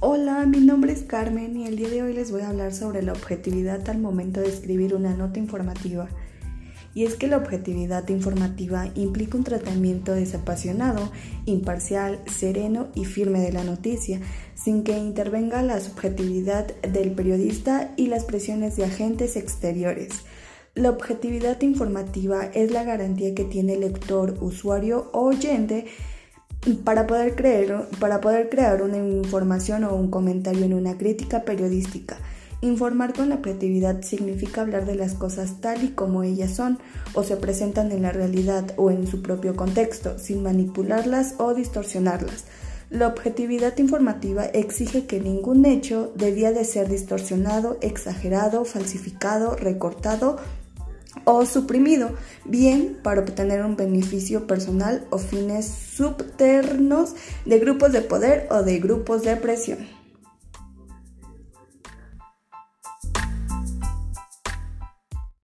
Hola, mi nombre es Carmen y el día de hoy les voy a hablar sobre la objetividad al momento de escribir una nota informativa. Y es que la objetividad informativa implica un tratamiento desapasionado, imparcial, sereno y firme de la noticia, sin que intervenga la subjetividad del periodista y las presiones de agentes exteriores. La objetividad informativa es la garantía que tiene el lector, usuario o oyente para poder, creer, para poder crear una información o un comentario en una crítica periodística. Informar con la creatividad significa hablar de las cosas tal y como ellas son o se presentan en la realidad o en su propio contexto, sin manipularlas o distorsionarlas. La objetividad informativa exige que ningún hecho debía de ser distorsionado, exagerado, falsificado, recortado o suprimido, bien para obtener un beneficio personal o fines subternos de grupos de poder o de grupos de presión.